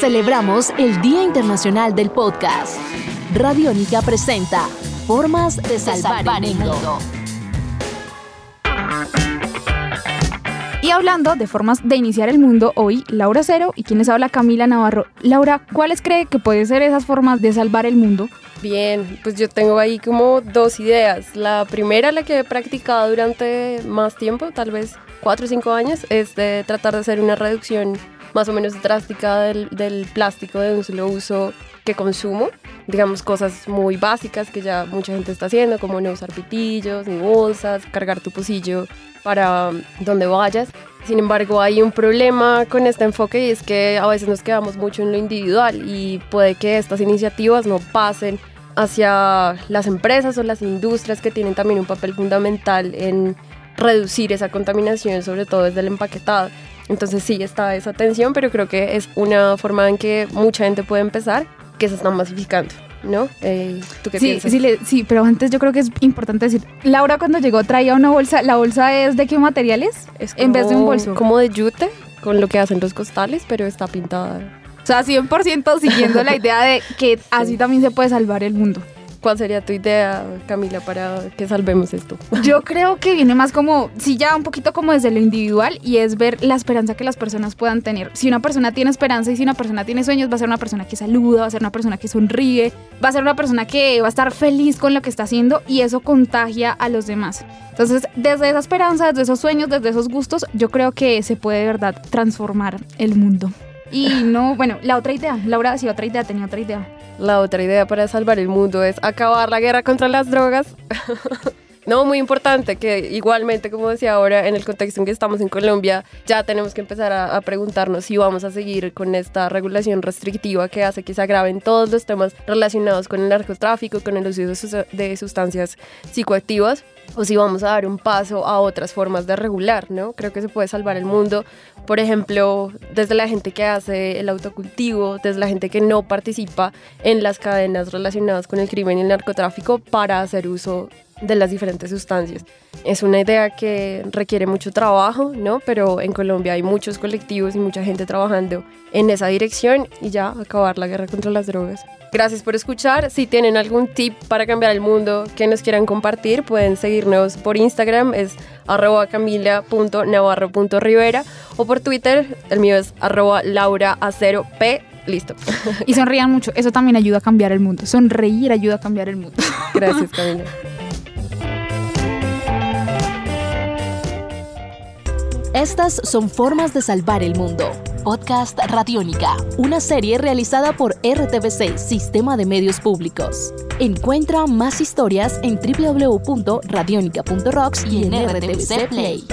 Celebramos el Día Internacional del Podcast. Radiónica presenta Formas de salvar, el mundo. Y hablando de formas de iniciar el mundo, hoy Laura Cero y quien les habla Camila Navarro. Laura, ¿cuáles cree que pueden ser esas formas de salvar el mundo? Bien, pues yo tengo ahí como dos ideas. La primera, la que he practicado durante más tiempo, tal vez cuatro o cinco años, es de tratar de hacer una reducción más o menos drástica del, del plástico de un solo uso que consumo. Digamos, cosas muy básicas que ya mucha gente está haciendo, como no usar pitillos ni bolsas, cargar tu pocillo para donde vayas. Sin embargo, hay un problema con este enfoque y es que a veces nos quedamos mucho en lo individual y puede que estas iniciativas no pasen hacia las empresas o las industrias que tienen también un papel fundamental en reducir esa contaminación, sobre todo desde el empaquetado. Entonces sí está esa tensión, pero creo que es una forma en que mucha gente puede empezar, que se está masificando. ¿No? Eh, ¿Tú qué sí, piensas? Sí, sí, pero antes yo creo que es importante decir, Laura cuando llegó traía una bolsa, ¿la bolsa es de qué materiales? Es en vez de un como- bolso. Como de yute, con lo que hacen los costales, pero está pintada. O sea, 100% siguiendo la idea de que así también se puede salvar el mundo. ¿Cuál sería tu idea, Camila, para que salvemos esto? Yo creo que viene más como, sí, ya un poquito como desde lo individual y es ver la esperanza que las personas puedan tener. Si una persona tiene esperanza y si una persona tiene sueños, va a ser una persona que saluda, va a ser una persona que sonríe, va a ser una persona que va a estar feliz con lo que está haciendo y eso contagia a los demás. Entonces, desde esa esperanza, desde esos sueños, desde esos gustos, yo creo que se puede de verdad transformar el mundo. Y no, bueno, la otra idea, Laura decía otra idea, tenía otra idea. La otra idea para salvar el mundo es acabar la guerra contra las drogas. No, muy importante que igualmente, como decía ahora, en el contexto en que estamos en Colombia, ya tenemos que empezar a, a preguntarnos si vamos a seguir con esta regulación restrictiva que hace que se agraven todos los temas relacionados con el narcotráfico, con el uso de sus- de sustancias psicoactivas, o si vamos a dar un paso a otras formas de regular, ¿no? Creo que se puede salvar el mundo, por ejemplo, desde la gente que hace el autocultivo, desde la gente que no participa en las cadenas relacionadas con el crimen y el narcotráfico para hacer uso de las diferentes sustancias. Es una idea que requiere mucho trabajo, ¿no? Pero en Colombia hay muchos colectivos y mucha gente trabajando en esa dirección y ya acabar la guerra contra las drogas. Gracias por escuchar. Si tienen algún tip para cambiar el mundo que nos quieran compartir, pueden seguirnos por Instagram, es arroba camila.navarro.rivera o por Twitter, el mío es arroba laura0p. Listo. Y sonrían mucho, eso también ayuda a cambiar el mundo. Sonreír ayuda a cambiar el mundo. Gracias, Camila. Estas son Formas de salvar el mundo. Podcast Radiónica, una serie realizada por RTBC, Sistema de Medios Públicos. Encuentra más historias en www.radionica.rocks y en RTBC Play.